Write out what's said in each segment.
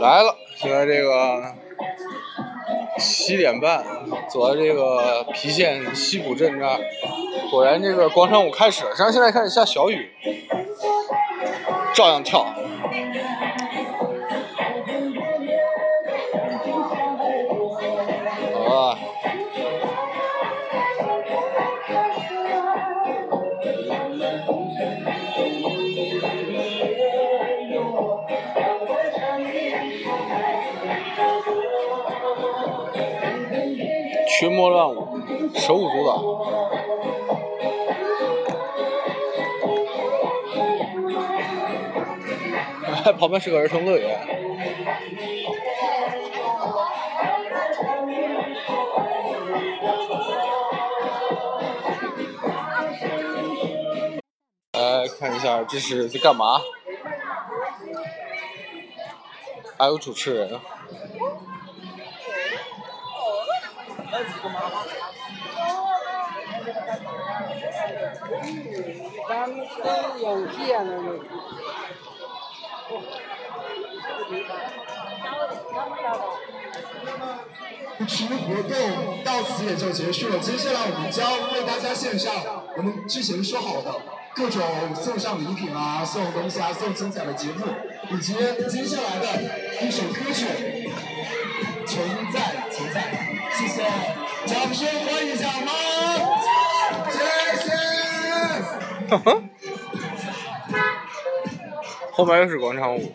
来了，现在这个七点半，走到这个郫县西浦镇这儿，果然这个广场舞开始了。然后现在开始下小雨，照样跳。群魔乱舞，手舞足蹈。旁边是个儿童乐园。来看一下，这是在干嘛？还有主持人。咱们是有钱的那主持活动到此也就结束了。接下来我们将为大家献上我们之前说好的各种送上礼品啊、送东西啊、送精彩的节目，以及接下来的一首歌曲《掌声欢迎一下好吗？谢谢。后面又是广场舞。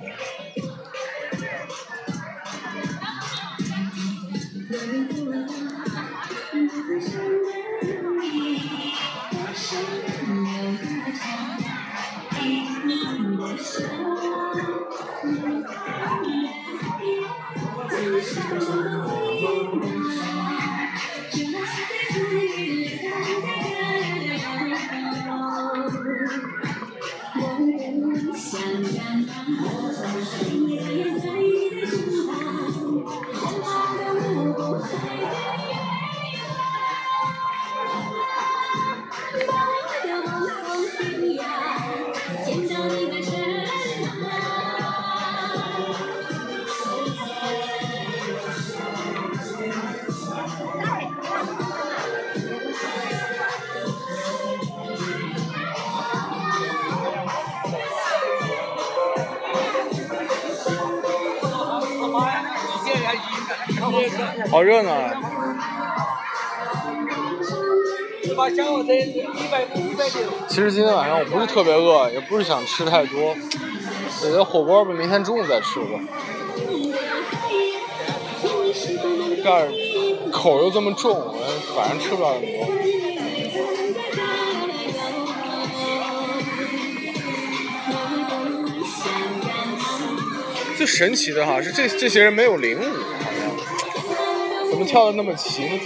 好热闹啊！其实今天晚上我不是特别饿，也不是想吃太多，我觉得火锅吧，明天中午再吃吧。但是口又这么重，我晚上吃不了那么多。最神奇的哈是这这些人没有领舞，怎么跳的那么齐呢？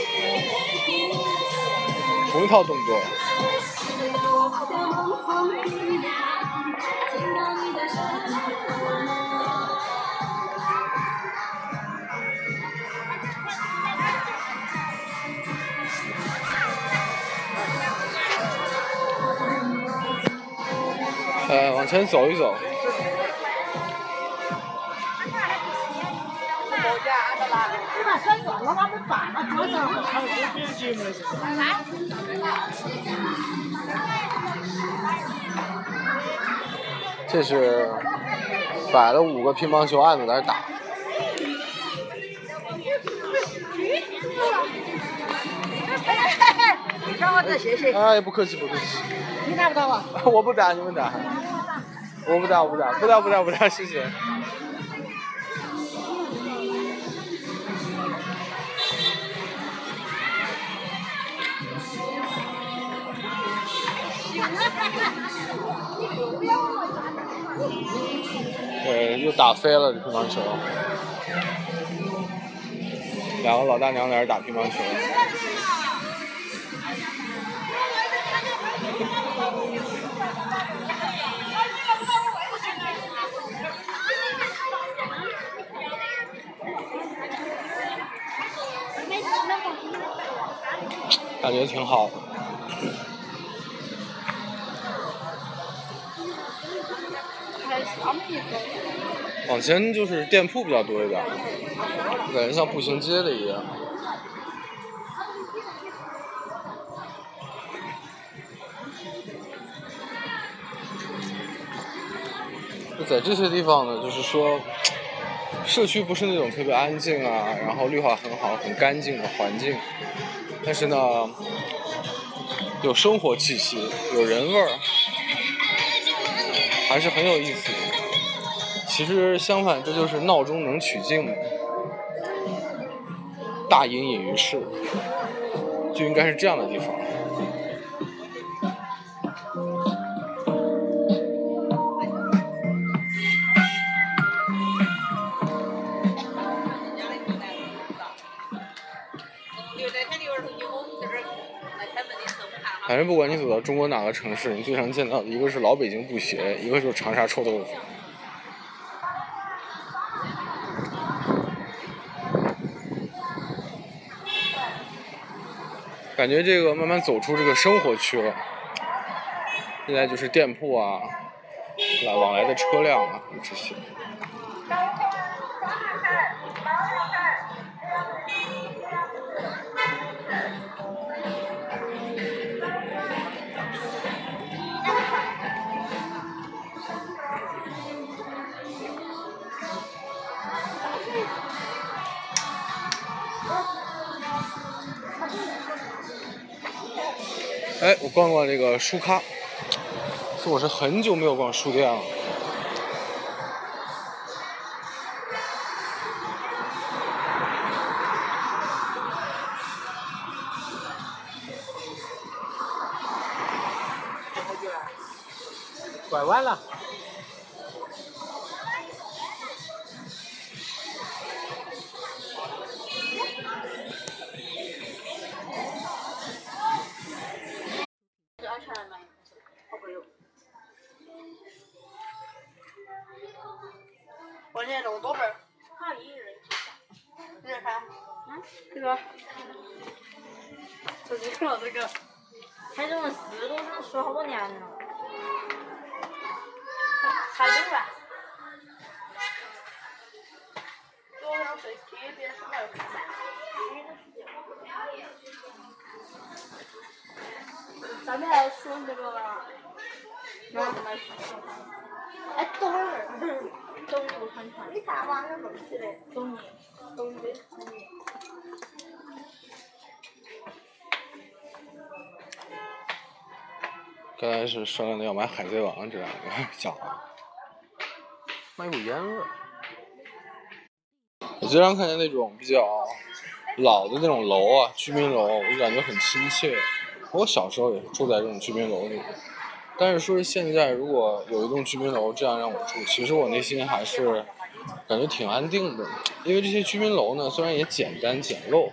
同一套动作。呃，往前走一走。这是摆了五个乒乓球案子在那打。让我再谢谢。哎，不客气不客气。你打不打啊？我不打，你们打。我不打，我不打，不打不打不打，谢谢。对，又打飞了这乒乓球。两个老大娘在这打乒乓球。感觉挺好的。往前就是店铺比较多一点，感觉像步行街的一样。就在这些地方呢，就是说，社区不是那种特别安静啊，然后绿化很好、很干净的环境，但是呢，有生活气息，有人味儿，还是很有意思的。其实相反，这就是闹中能取静，大隐隐于市，就应该是这样的地方。反正不管你走到中国哪个城市，你最常见到的一个是老北京布鞋，一个就是长沙臭豆腐。感觉这个慢慢走出这个生活区了，现在就是店铺啊，来往来的车辆啊这些。哎，我逛逛这个书咖，我是很久没有逛书店了。拐弯了。这弄多本儿，看。嗯，这个。手机上这个，还这种四都是说好多年了。还对吧？多少岁特别是那个咱们还说这个吧？那怎么？哎，等会儿。东吴传传，你啥玩？东吴，东吴，东吴。刚才是商量的要买《海贼王》这两个讲，卖股烟味儿。我经常看见那种比较老的那种楼啊，居民楼，我就感觉很亲切。我小时候也是住在这种居民楼里。但是说是现在，如果有一栋居民楼这样让我住，其实我内心还是感觉挺安定的。因为这些居民楼呢，虽然也简单简陋，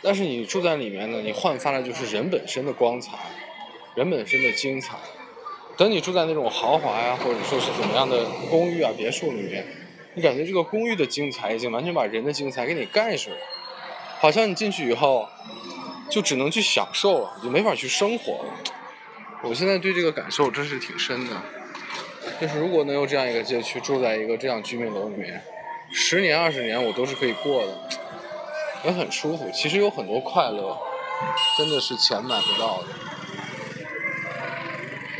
但是你住在里面呢，你焕发的就是人本身的光彩，人本身的精彩。等你住在那种豪华呀，或者说是怎么样的公寓啊、别墅里面，你感觉这个公寓的精彩已经完全把人的精彩给你盖住了，好像你进去以后就只能去享受了，就没法去生活了。我现在对这个感受真是挺深的，就是如果能有这样一个街区，住在一个这样居民楼里面，十年二十年我都是可以过的，也很舒服。其实有很多快乐，真的是钱买不到的。